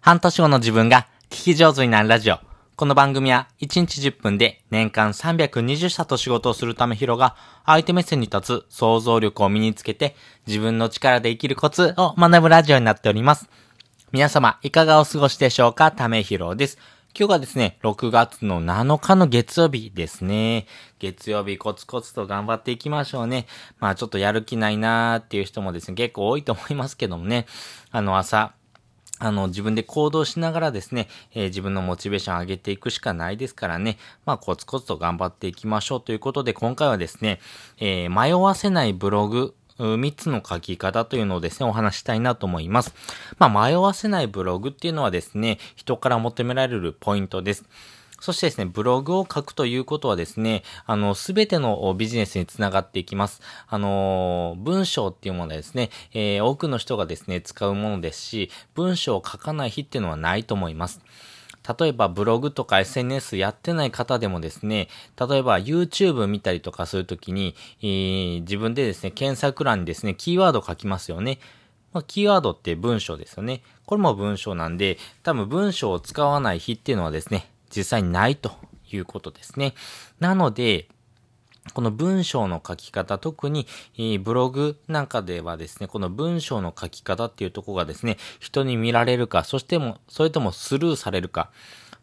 半年後の自分が聞き上手になるラジオ。この番組は1日10分で年間320社と仕事をするためヒロが相手目線に立つ想像力を身につけて自分の力で生きるコツを学ぶラジオになっております。皆様いかがお過ごしでしょうか？ためひろです。今日がですね、6月の7日の月曜日ですね。月曜日コツコツと頑張っていきましょうね。まあちょっとやる気ないなーっていう人もですね、結構多いと思いますけどもね。あの朝、あの、自分で行動しながらですね、えー、自分のモチベーション上げていくしかないですからね、まあ、コツコツと頑張っていきましょうということで、今回はですね、えー、迷わせないブログ、3つの書き方というのをですね、お話したいなと思います。まあ、迷わせないブログっていうのはですね、人から求められるポイントです。そしてですね、ブログを書くということはですね、あの、すべてのビジネスにつながっていきます。あの、文章っていうものはですね、えー、多くの人がですね、使うものですし、文章を書かない日っていうのはないと思います。例えばブログとか SNS やってない方でもですね、例えば YouTube 見たりとかするときに、えー、自分でですね、検索欄にですね、キーワード書きますよね。まあ、キーワードって文章ですよね。これも文章なんで、多分文章を使わない日っていうのはですね、実際にないということですね。なので、この文章の書き方、特に、ブログなんかではですね、この文章の書き方っていうとこがですね、人に見られるか、そしても、それともスルーされるか、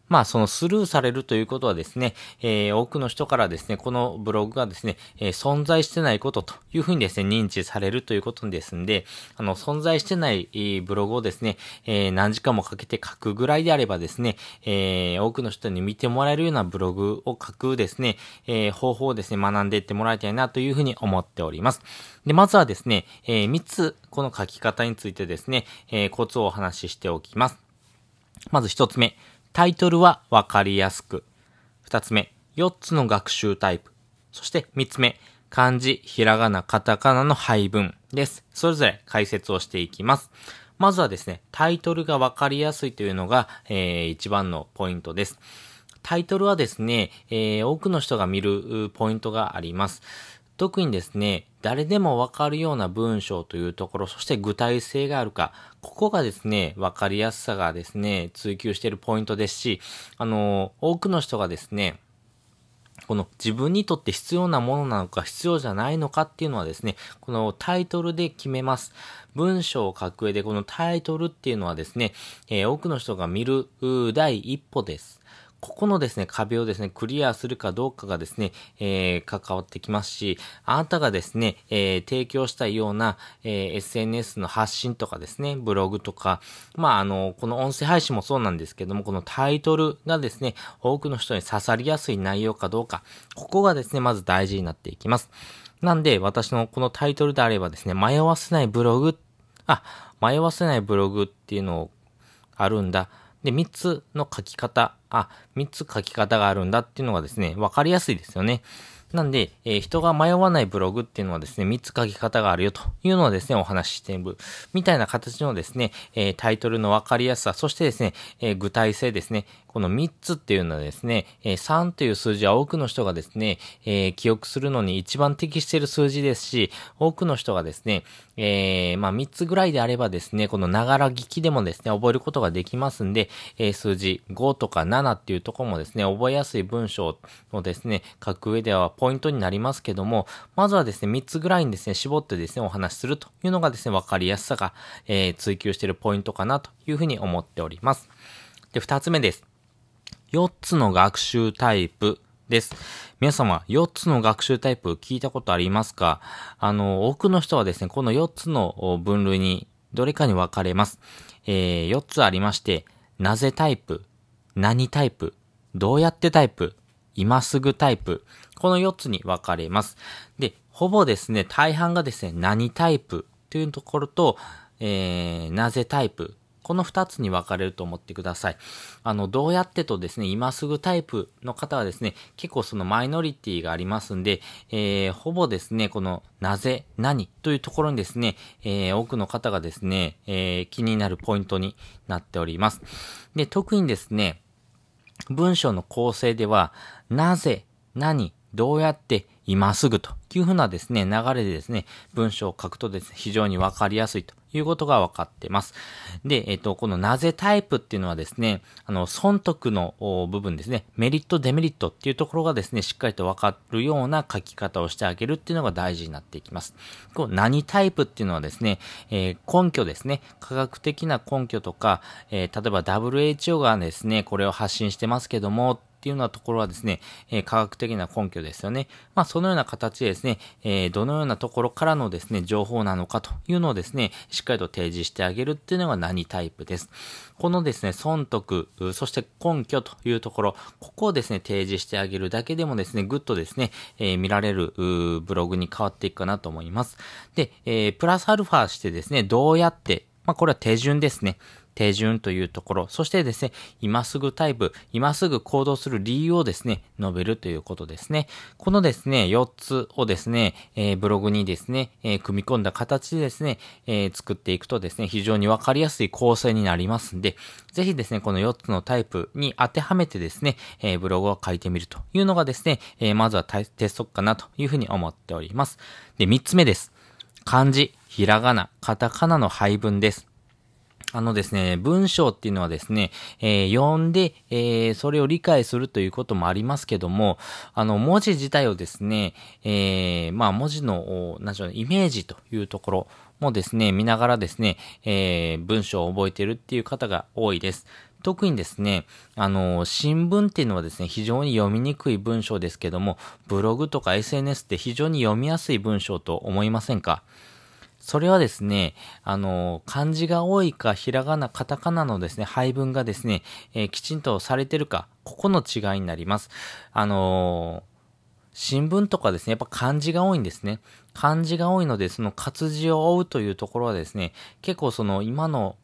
まあ、そのスルーされるということはですね、えー、多くの人からですね、このブログがですね、えー、存在してないことというふうにですね、認知されるということですんで、あの、存在してない、ブログをですね、え何時間もかけて書くぐらいであればですね、え多くの人に見てもらえるようなブログを書くですね、え方法をですね、学んでいってもらいたいなというふうに思っております。で、まずはですね、え3つ、この書き方についてですね、えコツをお話ししておきます。まず1つ目。タイトルはわかりやすく。二つ目、四つの学習タイプ。そして三つ目、漢字、ひらがな、カタカナの配分です。それぞれ解説をしていきます。まずはですね、タイトルがわかりやすいというのが、えー、一番のポイントです。タイトルはですね、えー、多くの人が見るポイントがあります。特にですね、誰でもわかるような文章というところ、そして具体性があるか、ここがですね、わかりやすさがですね、追求しているポイントですし、あの、多くの人がですね、この自分にとって必要なものなのか必要じゃないのかっていうのはですね、このタイトルで決めます。文章を書く上でこのタイトルっていうのはですね、えー、多くの人が見る第一歩です。ここのですね、壁をですね、クリアするかどうかがですね、えー、関わってきますし、あなたがですね、えー、提供したような、えー、SNS の発信とかですね、ブログとか、まあ、あの、この音声配信もそうなんですけども、このタイトルがですね、多くの人に刺さりやすい内容かどうか、ここがですね、まず大事になっていきます。なんで、私のこのタイトルであればですね、迷わせないブログ、あ、迷わせないブログっていうのをあるんだ。で、3つの書き方、あ、3つ書き方があるんだっていうのがですね、わかりやすいですよね。なんで、えー、人が迷わないブログっていうのはですね、3つ書き方があるよというのをですね、お話ししている。みたいな形のですね、えー、タイトルのわかりやすさ、そしてですね、えー、具体性ですね。この3つっていうのはですね、え3という数字は多くの人がですね、え記憶するのに一番適している数字ですし、多くの人がですね、えまあ、3つぐらいであればですね、このながら聞きでもですね、覚えることができますんで、え数字5とか7っていうところもですね、覚えやすい文章をですね、書く上ではポイントになりますけども、まずはですね、3つぐらいにですね、絞ってですね、お話しするというのがですね、わかりやすさが、えー、追求しているポイントかなというふうに思っております。で、2つ目です。4つの学習タイプです。皆様、4つの学習タイプ聞いたことありますか？あの、多くの人はですね、この4つの分類にどれかに分かれます。えー、4つありまして、なぜタイプ、何タイプ、どうやってタイプ、今すぐタイプ？この4つに分かれます。で、ほぼですね、大半がですね、何タイプ？というところと、えー、なぜタイプ？この2つに分かれると思ってください。あの、どうやってとですね、今すぐタイプの方はですね、結構そのマイノリティがありますんで、えー、ほぼですね、このなぜ、何というところにですね、えー、多くの方がですね、えー、気になるポイントになっております。で、特にですね、文章の構成では、なぜ、何、どうやって、今すぐというふうなですね、流れでですね、文章を書くとですね、非常にわかりやすいということが分かってます。で、えっと、このなぜタイプっていうのはですね、あの、損得の部分ですね、メリット、デメリットっていうところがですね、しっかりと分かるような書き方をしてあげるっていうのが大事になっていきます。こう何タイプっていうのはですね、えー、根拠ですね、科学的な根拠とか、えー、例えば WHO がですね、これを発信してますけども、ていうようなところはですね、え、科学的な根拠ですよね。まあ、そのような形でですね、え、どのようなところからのですね、情報なのかというのをですね、しっかりと提示してあげるっていうのが何タイプです。このですね、損得、そして根拠というところ、ここをですね、提示してあげるだけでもですね、ぐっとですね、えー、見られるブログに変わっていくかなと思います。で、えプラスアルファしてですね、どうやって、まあ、これは手順ですね。手順というところ、そしてですね、今すぐタイプ、今すぐ行動する理由をですね、述べるということですね。このですね、4つをですね、えー、ブログにですね、えー、組み込んだ形でですね、えー、作っていくとですね、非常にわかりやすい構成になりますんで、ぜひですね、この4つのタイプに当てはめてですね、えブログを書いてみるというのがですね、えまずは鉄則かなというふうに思っております。で、3つ目です。漢字、ひらがな、カタカナの配分です。あのですね、文章っていうのはですね、えー、読んで、えー、それを理解するということもありますけども、あの、文字自体をですね、えー、まあ、文字の、何でしょう、イメージというところもですね、見ながらですね、えー、文章を覚えてるっていう方が多いです。特にですね、あの、新聞っていうのはですね、非常に読みにくい文章ですけども、ブログとか SNS って非常に読みやすい文章と思いませんか？それはですね、あの、漢字が多いか、ひらがな、カタカナのですね、配分がですね、えー、きちんとされてるか、ここの違いになります。あの新聞とかですね、やっぱ漢字が多いんですね。漢字が多いので、その活字を追うというところはですね、結構その今の、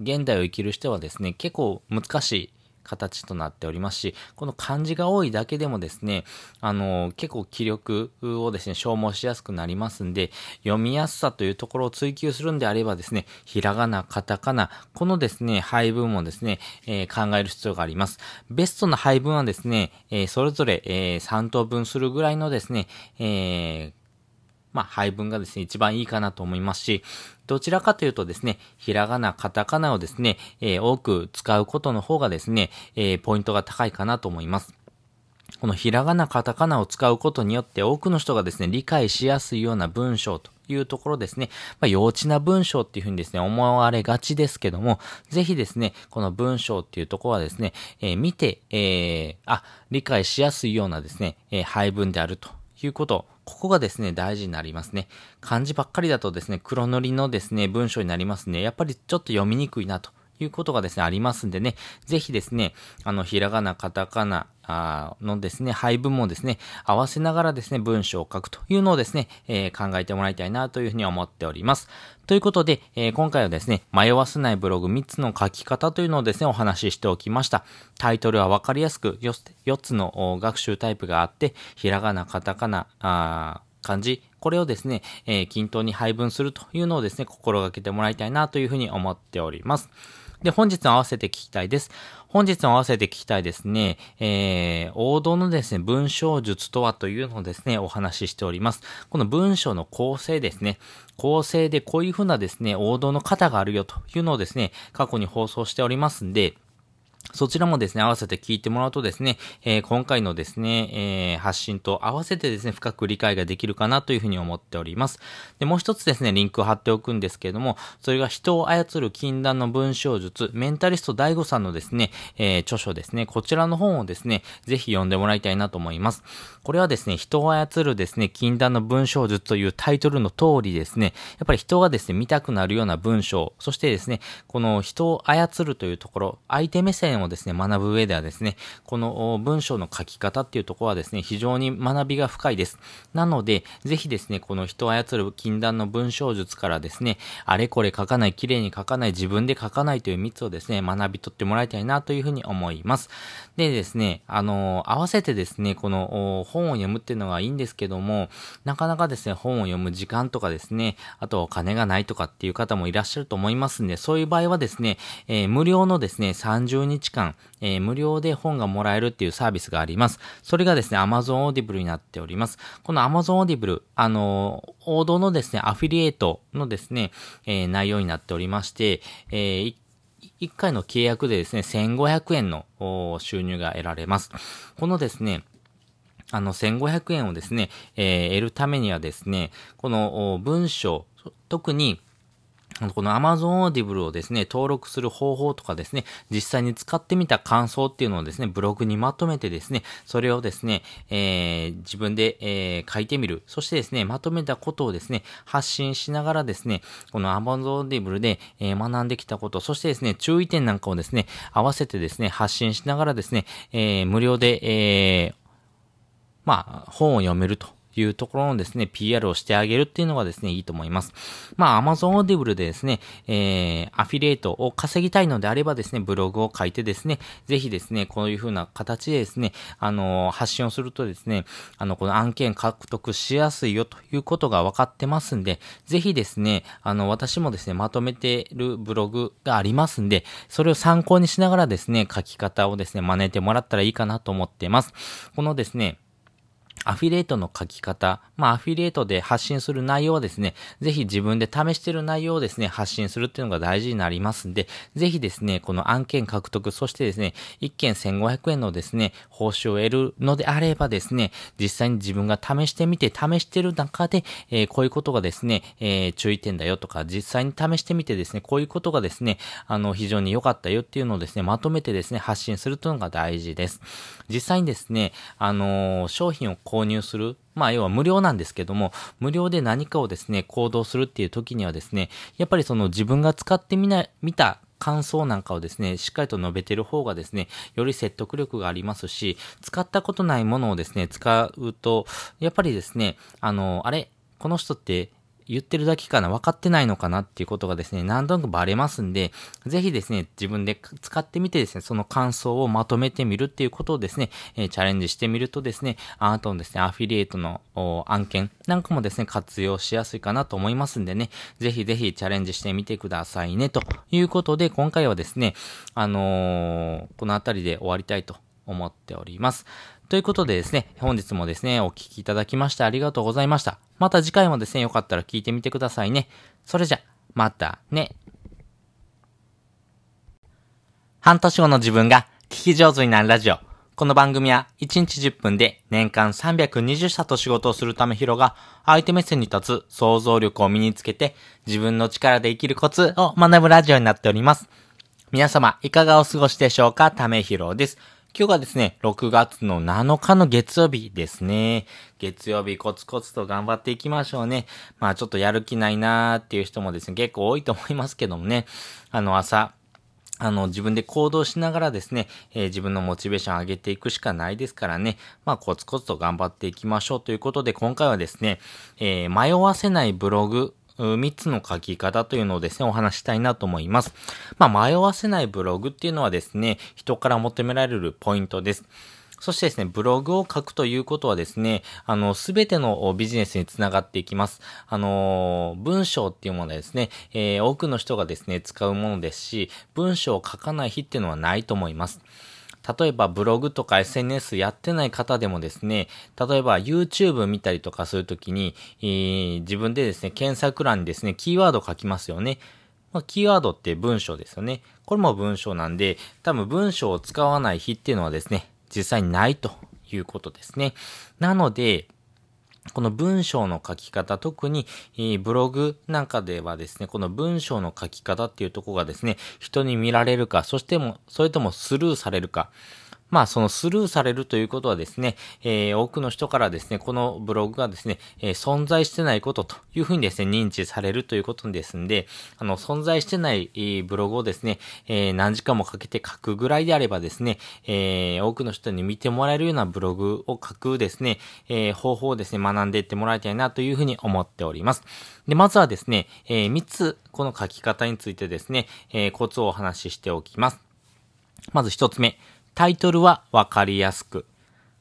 現代を生きる人はですね、結構難しい形となっておりますし、この漢字が多いだけでもですね、あの、結構気力をですね、消耗しやすくなりますんで、読みやすさというところを追求するんであればですね、ひらがな、カタカナ、このですね、配分もですね、えー、考える必要があります。ベストな配分はですね、えー、それぞれ、えー、3等分するぐらいのですね、えー、まあ、配分がですね、一番いいかなと思いますし、どちらかというとですね、ひらがな、カタカナをですね、えー、多く使うことの方がですね、えー、ポイントが高いかなと思います。このひらがな、カタカナを使うことによって多くの人がですね、理解しやすいような文章というところですね、まあ、幼稚な文章っていうふうにですね、思われがちですけども、ぜひですね、この文章っていうところはですね、えー、見て、えー、あ、理解しやすいようなですね、えー、配分であるということここがですね、大事になりますね。漢字ばっかりだとですね、黒塗りのですね、文章になりますね。やっぱりちょっと読みにくいなということがですね、ありますんでね、ぜひですね、あの、ひらがな、カタカナ、のですね、配分もですね、合わせながらですね、文章を書くというのをですね、えー、考えてもらいたいなというふうに思っております。ということで、えー、今回はですね、迷わせないブログ3つの書き方というのをですね、お話ししておきました。タイトルはわかりやすく 4, 4つの学習タイプがあって、ひらがな、カタカナ、あ漢字、これをですね、えー、均等に配分するというのをですね、心がけてもらいたいなというふうに思っております。で、本日の合わせて聞きたいです。本日の合わせて聞きたいですね、えー、王道のですね、文章術とはというのをですね、お話ししております。この文章の構成ですね、構成でこういうふうなですね、王道の型があるよというのをですね、過去に放送しておりますんで、そちらもですね、合わせて聞いてもらうとですね、えー、今回のですね、えー、発信と合わせてですね、深く理解ができるかなというふうに思っております。で、もう一つですね、リンクを貼っておくんですけれども、それが人を操る禁断の文章術、メンタリスト DAIGO さんのですね、えー、著書ですね、こちらの本をですね、ぜひ読んでもらいたいなと思います。これはですね、人を操るですね、禁断の文章術というタイトルの通りですね、やっぱり人がですね、見たくなるような文章、そしてですね、この人を操るというところ、相手目線をですね、学ぶ上ではですね、この文章の書き方っていうところはですね、非常に学びが深いです。なので、ぜひですね、この人を操る禁断の文章術からですね、あれこれ書かない、綺麗に書かない、自分で書かないという3つをですね、学び取ってもらいたいなというふうに思います。でですね、あの、合わせてですね、この本を読むっていうのがいいんですけども、なかなかですね、本を読む時間とかですね、あとお金がないとかっていう方もいらっしゃると思いますんで、そういう場合はですね、えー、無料のですね、30日間、えー、無料で本がもらえるっていうサービスがあります。それがですね、Amazon Audible になっております。この Amazon Audible、あのー、王道のですね、アフィリエイトのですね、えー、内容になっておりまして、えー、1回の契約でですね、1500円の収入が得られます。このですね、あの、1500円をですね、えー、得るためにはですね、この文章、特にこの Amazon Audible をですね、登録する方法とかですね、実際に使ってみた感想っていうのをですね、ブログにまとめてですね、それをですね、えー、自分で、えー、書いてみる。そしてですね、まとめたことをですね、発信しながらですね、この Amazon Audible で、えー、学んできたこと、そしてですね、注意点なんかをですね、合わせてですね、発信しながらですね、え、無料で、え、まあ、本を読めるというところのですね、PR をしてあげるっていうのがですね、いいと思います。まあ、Amazon Audible でですね、えー、アフィリエイトを稼ぎたいのであればですね、ブログを書いてですね、ぜひですね、こういう風な形でですね、あの、発信をするとですね、あの、この案件獲得しやすいよということが分かってますんで、ぜひですね、あの、私もですね、まとめてるブログがありますんで、それを参考にしながらですね、書き方をですね、真似てもらったらいいかなと思ってます。このですね、アフィリエイトの書き方、まあ、アフィリエイトで発信する内容はですね、ぜひ自分で試してる内容をですね、発信するっていうのが大事になりますんで、ぜひですね、この案件獲得、そしてですね、1件1500円のですね、報酬を得るのであればですね、実際に自分が試してみて、試してる中で、えー、こういうことがですね、えー、注意点だよとか、実際に試してみてですね、こういうことがですね、あの、非常に良かったよっていうのをですね、まとめてですね、発信するというのが大事です。実際にですね、あのー、商品を購入する。まあ、要は無料なんですけども、無料で何かをですね、行動するっていう時にはですね、やっぱりその自分が使ってみな、見た感想なんかをですね、しっかりと述べてる方がですね、より説得力がありますし、使ったことないものをですね、使うと、やっぱりですね、あの、あれ？この人って言ってるだけかな分かってないのかなっていうことがですね、何となくバレますんで、ぜひですね、自分で使ってみてですね、その感想をまとめてみるっていうことをですね、え、チャレンジしてみるとですね、あなたのですね、アフィリエイトの案件なんかもですね、活用しやすいかなと思いますんでね、ぜひぜひチャレンジしてみてくださいね、ということで、今回はですね、あのー、この辺りで終わりたいと思っております。ということでですね、本日もですね、お聴きいただきましてありがとうございました。また次回もですね、よかったら聞いてみてくださいね。それじゃ、またね。半年後の自分が聞き上手になるラジオ。この番組は1日10分で年間320社と仕事をするためひろが相手目線に立つ想像力を身につけて自分の力で生きるコツを学ぶラジオになっております。皆様いかがお過ごしでしょうか？ためひろです。今日がですね、6月の7日の月曜日ですね。月曜日コツコツと頑張っていきましょうね。まあちょっとやる気ないなーっていう人もですね、結構多いと思いますけどもね。あの朝、あの、自分で行動しながらですね、えー、自分のモチベーション上げていくしかないですからね、まあ、コツコツと頑張っていきましょうということで、今回はですね、えー、迷わせないブログ3つの書き方というのをですね、お話したいなと思います。まあ、迷わせないブログっていうのはですね、人から求められるポイントです。そしてですね、ブログを書くということはですね、あの、すべてのビジネスにつながっていきます。あの、文章っていうものはですね、えー、多くの人がですね、使うものですし、文章を書かない日っていうのはないと思います。例えばブログとか SNS やってない方でもですね、例えば YouTube 見たりとかするときに、えー、自分でですね、検索欄にですね、キーワード書きますよね。まあ、キーワードって文章ですよね。これも文章なんで、多分文章を使わない日っていうのはですね、実際にないということですね。なので、この文章の書き方、特に、ブログなんかではですね、この文章の書き方っていうとこがですね、人に見られるか、そしても、それともスルーされるか、まあ、そのスルーされるということはですね、えー、多くの人からですね、このブログがですね、えー、存在してないことというふうにですね、認知されるということですんで、あの、存在してない、ブログをですね、え何時間もかけて書くぐらいであればですね、え多くの人に見てもらえるようなブログを書くですね、え方法をですね、学んでいってもらいたいなというふうに思っております。で、まずはですね、え3つ、この書き方についてですね、えコツをお話ししておきます。まず1つ目。タイトルはわかりやすく。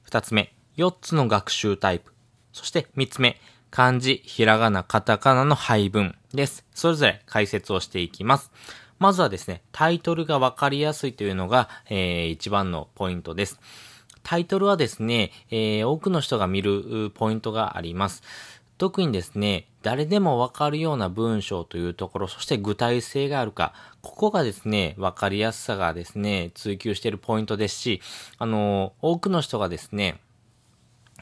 二つ目、四つの学習タイプ。そして三つ目、漢字、ひらがな、カタカナの配分です。それぞれ解説をしていきます。まずはですね、タイトルがわかりやすいというのが、えー、一番のポイントです。タイトルはですね、えー、多くの人が見るポイントがあります。特にですね、誰でもわかるような文章というところ、そして具体性があるか、ここがですね、わかりやすさがですね、追求しているポイントですし、あの、多くの人がですね、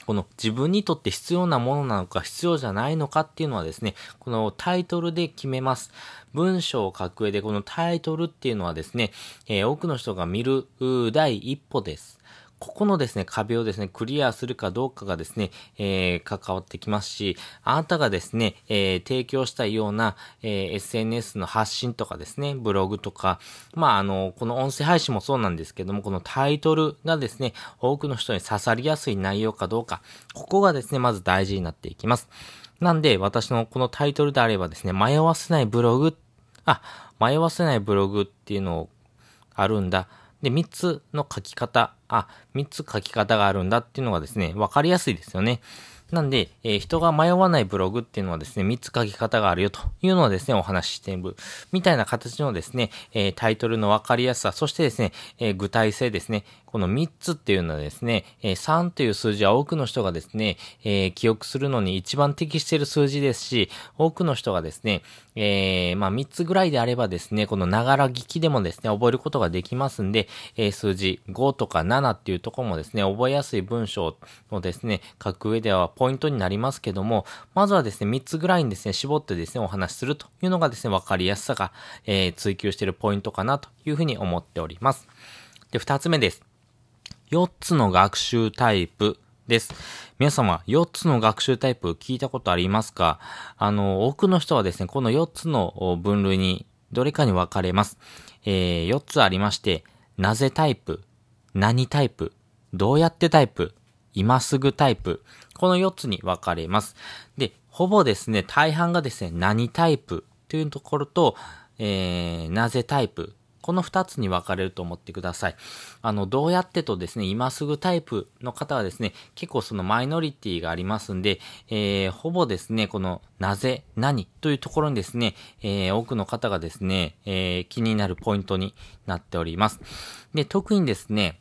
この自分にとって必要なものなのか必要じゃないのかっていうのはですね、このタイトルで決めます。文章を書く上でこのタイトルっていうのはですね、えー、多くの人が見る第一歩です。ここのですね、壁をですね、クリアするかどうかがですね、えー、関わってきますし、あなたがですね、えー、提供したような、えー、SNS の発信とかですね、ブログとか、まあ、あの、この音声配信もそうなんですけども、このタイトルがですね、多くの人に刺さりやすい内容かどうか、ここがですね、まず大事になっていきます。なんで、私のこのタイトルであればですね、迷わせないブログ、あ、迷わせないブログっていうのをあるんだ。で、3つの書き方、あ、3つ書き方があるんだっていうのがですね、わかりやすいですよね。なんで、えー、人が迷わないブログっていうのはですね、3つ書き方があるよというのをですね、お話ししている。みたいな形のですね、えー、タイトルのわかりやすさ、そしてですね、えー、具体性ですね、この3つっていうのはですね、え3という数字は多くの人がですね、え記憶するのに一番適している数字ですし、多くの人がですね、えまあ、3つぐらいであればですね、このながら聞きでもですね、覚えることができますんで、え数字5とか7っていうとこもですね、覚えやすい文章をですね、書く上ではポイントになりますけども、まずはですね、3つぐらいにですね、絞ってですね、お話しするというのがですね、わかりやすさが、え、追求しているポイントかなというふうに思っております。で、2つ目です。4つの学習タイプです。皆様、4つの学習タイプ聞いたことありますか？あの、多くの人はですね、この4つの分類にどれかに分かれます。えー、4つありまして、なぜタイプ、何タイプ、どうやってタイプ、今すぐタイプ、この4つに分かれます。で、ほぼですね、大半がですね、何タイプ？というところと、えー、なぜタイプ？この二つに分かれると思ってください。あの、どうやってとですね、今すぐタイプの方はですね、結構そのマイノリティがありますんで、えー、ほぼですね、このなぜ、何というところにですね、えー、多くの方がですね、えー、気になるポイントになっております。で、特にですね、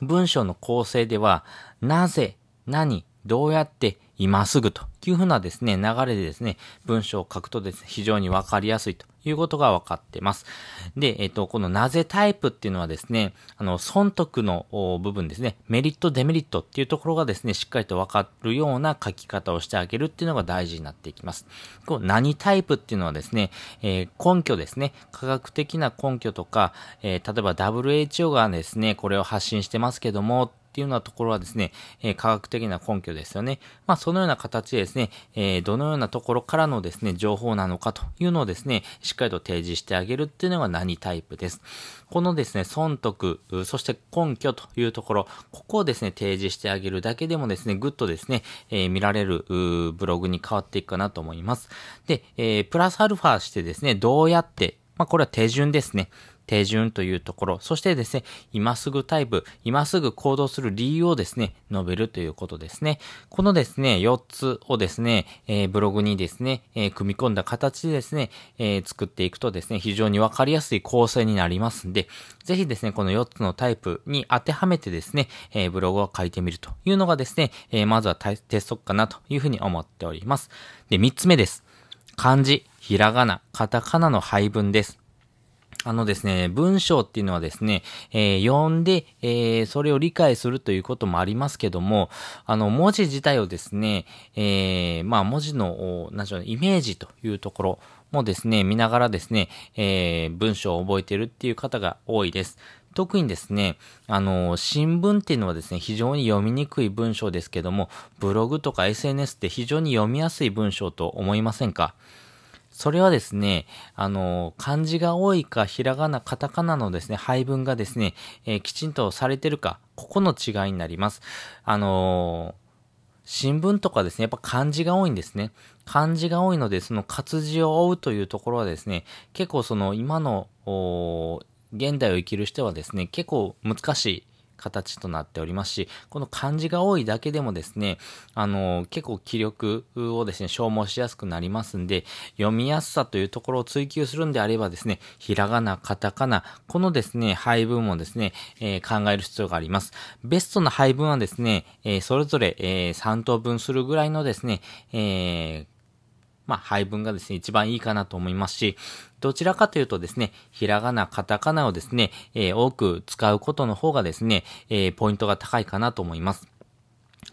文章の構成では、なぜ、何、どうやって、今すぐというふうなですね、流れでですね、文章を書くとですね、非常にわかりやすいということが分かってます。で、えっ、と、このなぜタイプっていうのはですね、あの、損得の部分ですね、メリット、デメリットっていうところがですね、しっかりと分かるような書き方をしてあげるっていうのが大事になっていきます。こう何タイプっていうのはですね、えー、根拠ですね、科学的な根拠とか、えー、例えば WHO がですね、これを発信してますけども、っていうようなところはですね、え、科学的な根拠ですよね。まあ、そのような形でですね、え、どのようなところからのですね、情報なのかというのをですね、しっかりと提示してあげるっていうのが何タイプです。このですね、損得、そして根拠というところ、ここをですね、提示してあげるだけでもですね、ぐっとですね、えー、見られるブログに変わっていくかなと思います。で、えー、プラスアルファしてですね、どうやって、まあ、これは手順ですね。手順というところ、そしてですね、今すぐタイプ、今すぐ行動する理由をですね、述べるということですね。このですね、4つをですね、えー、ブログにですね、えー、組み込んだ形でですね、えー、作っていくとですね、非常にわかりやすい構成になりますんで、ぜひですね、この4つのタイプに当てはめてですね、えブログを書いてみるというのがですね、えまずは鉄則かなというふうに思っております。で、3つ目です。漢字、ひらがな、カタカナの配分です。あのですね、文章っていうのはですね、えー、読んで、えー、それを理解するということもありますけども、あの、文字自体をですね、えー、まあ、文字の、なんでしょう、イメージというところもですね、見ながらですね、え、文章を覚えてるっていう方が多いです。特にですね、あの、新聞っていうのはですね、非常に読みにくい文章ですけども、ブログとか SNS って非常に読みやすい文章と思いませんか？それはですね、あの、漢字が多いか、ひらがな、カタカナのですね、配分がですね、えー、きちんとされてるか、ここの違いになります。あの新聞とかですね、やっぱ漢字が多いんですね。漢字が多いので、その活字を追うというところはですね、結構その今の、現代を生きる人はですね、結構難しい形となっておりますし、この漢字が多いだけでもですね、あの、結構気力をですね、消耗しやすくなりますんで、読みやすさというところを追求するんであればですね、ひらがな、カタカナ、このですね、配分もですね、えー、考える必要があります。ベストな配分はですね、えー、それぞれ、えー、3等分するぐらいのですね、えー、まあ、配分がですね、一番いいかなと思いますし、どちらかというとですね、ひらがな、カタカナをですね、えー、多く使うことの方がですね、えー、ポイントが高いかなと思います。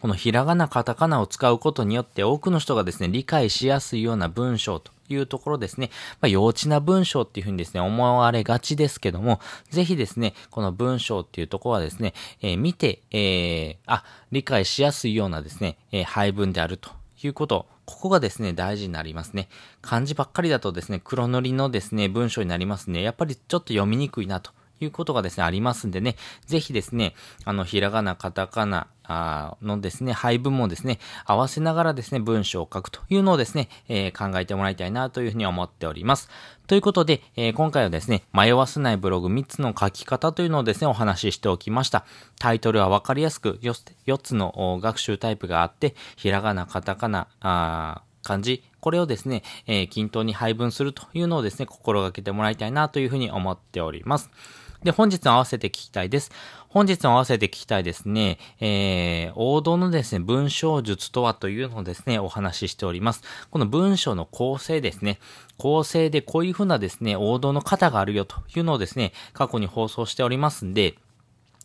このひらがな、カタカナを使うことによって多くの人がですね、理解しやすいような文章というところですね、まあ、幼稚な文章っていうふうにですね、思われがちですけども、ぜひですね、この文章っていうところはですね、えー、見て、えー、あ、理解しやすいようなですね、えー、配分であるということここがですね、大事になりますね。漢字ばっかりだとですね、黒塗りのですね、文章になりますね。やっぱりちょっと読みにくいなということがですね、ありますんでね、ぜひですね、あの、ひらがな、カタカナ、あのですね、配分もですね、合わせながらですね、文章を書くというのをですね、えー、考えてもらいたいなというふうに思っております。ということで、えー、今回はですね、迷わせないブログ3つの書き方というのをですね、お話ししておきました。タイトルはわかりやすく 4, 4つの学習タイプがあって、ひらがな、カタカナ、あ漢字、これをですね、えー、均等に配分するというのをですね、心がけてもらいたいなというふうに思っております。で、本日合わせて聞きたいです。本日合わせて聞きたいですね、えー、王道のですね、文章術とはというのをですね、お話ししております。この文章の構成ですね、構成でこういうふうなですね、王道の型があるよというのをですね、過去に放送しておりますんで、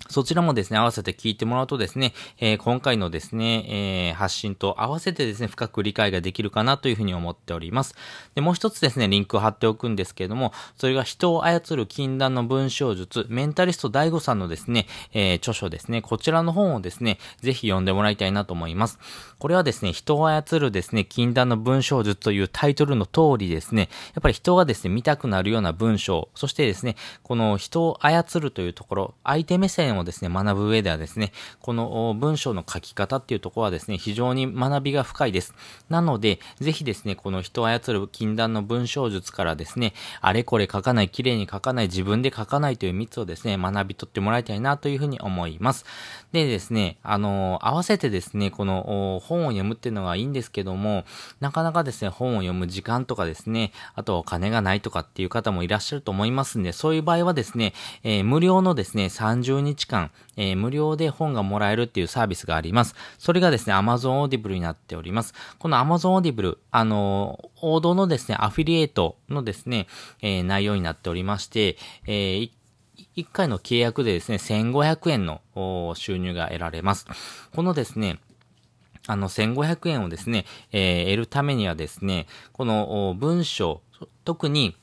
そちらもですね、合わせて聞いてもらうとですね、えー、今回のですね、えー、発信と合わせてですね、深く理解ができるかなというふうに思っております。で、もう一つですね、リンクを貼っておくんですけれども、それが人を操る禁断の文章術、メンタリスト DAIGO さんのですね、えー、著書ですね、こちらの本をですね、ぜひ読んでもらいたいなと思います。これはですね、人を操るですね、禁断の文章術というタイトルの通りですね、やっぱり人がですね、見たくなるような文章、そしてですね、この人を操るというところ、相手目線をですね、学ぶ上ではですね、この文章の書き方っていうところはですね、非常に学びが深いです。なので、ぜひですね、この人を操る禁断の文章術からですね、あれこれ書かない、綺麗に書かない、自分で書かないという3つをですね、学び取ってもらいたいなというふうに思います。でですね、あの、合わせてですね、この本を読むっていうのがいいんですけども、なかなかですね、本を読む時間とかですね、あとお金がないとかっていう方もいらっしゃると思いますんで、そういう場合はですね、えー、無料のですね、30日間、えー、無料で本がもらえるっていうサービスがあります。それがですね、Amazon Audible になっております。この Amazon Audible、あのー、王道のですね、アフィリエイトのですね、えー、内容になっておりまして、えー、1回の契約でですね、1500円の収入が得られます。このですね、あの、1500円をですね、えー、得るためにはですね、この文章、特に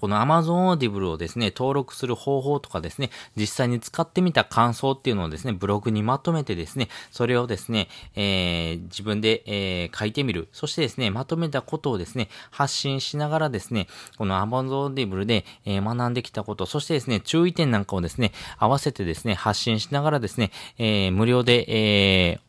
この Amazon Audible をですね、登録する方法とかですね、実際に使ってみた感想っていうのをですね、ブログにまとめてですね、それをですね、えー、自分で、えー、書いてみる。そしてですね、まとめたことをですね、発信しながらですね、この Amazon Audible で、えー、学んできたこと、そしてですね、注意点なんかをですね、合わせてですね、発信しながらですね、え、無料で、え、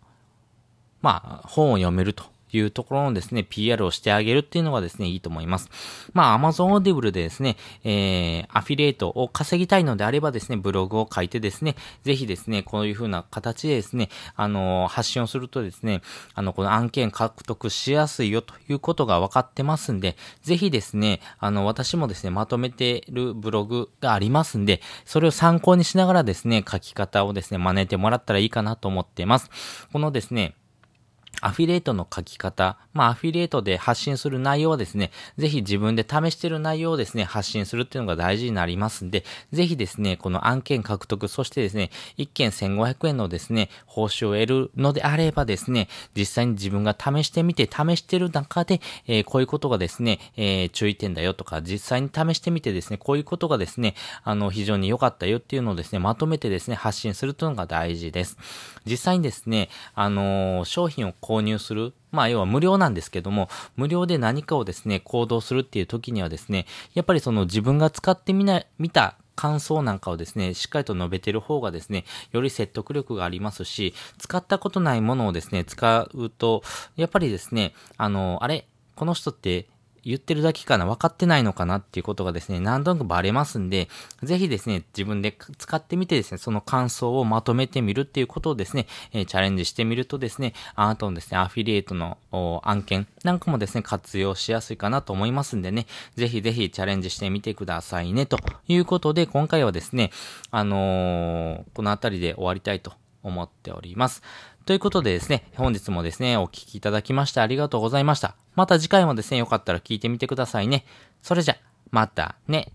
まあ、本を読めるというところのですね、PR をしてあげるっていうのがですね、いいと思います。まあ、Amazon Audible でですね、えー、アフィリエイトを稼ぎたいのであればですね、ブログを書いてですね、ぜひですね、こういう風な形でですね、あの、発信をするとですね、あの、この案件獲得しやすいよということが分かってますんで、ぜひですね、あの、私もですね、まとめてるブログがありますんで、それを参考にしながらですね、書き方をですね、真似てもらったらいいかなと思っています。このですね、アフィリエイトの書き方、まあ、アフィリエイトで発信する内容はですね、ぜひ自分で試してる内容をですね、発信するっていうのが大事になりますんで、ぜひですね、この案件獲得、そしてですね、1件1500円のですね、報酬を得るのであればですね、実際に自分が試してみて、試してる中で、えー、こういうことがですね、えー、注意点だよとか、実際に試してみてですね、こういうことがですね、あの、非常に良かったよっていうのをですね、まとめてですね、発信するというのが大事です。実際にですね、あのー、商品を購入する。まあ、要は無料なんですけども、無料で何かをですね、行動するっていう時にはですね、やっぱりその自分が使ってみな、見た感想なんかをですね、しっかりと述べてる方がですね、より説得力がありますし、使ったことないものをですね、使うと、やっぱりですね、あの、あれ、この人って言ってるだけかな分かってないのかなっていうことがですね、何となくバレますんで、ぜひですね、自分で使ってみてですね、その感想をまとめてみるっていうことをですね、え、チャレンジしてみるとですね、あなたのですね、アフィリエイトの案件なんかもですね、活用しやすいかなと思いますんでね、ぜひぜひチャレンジしてみてくださいね、ということで、今回はですね、あのー、このあたりで終わりたいと思っております。ということでですね、本日もですね、お聴きいただきましてありがとうございました。また次回もですね、よかったら聞いてみてくださいね。それじゃ、またね。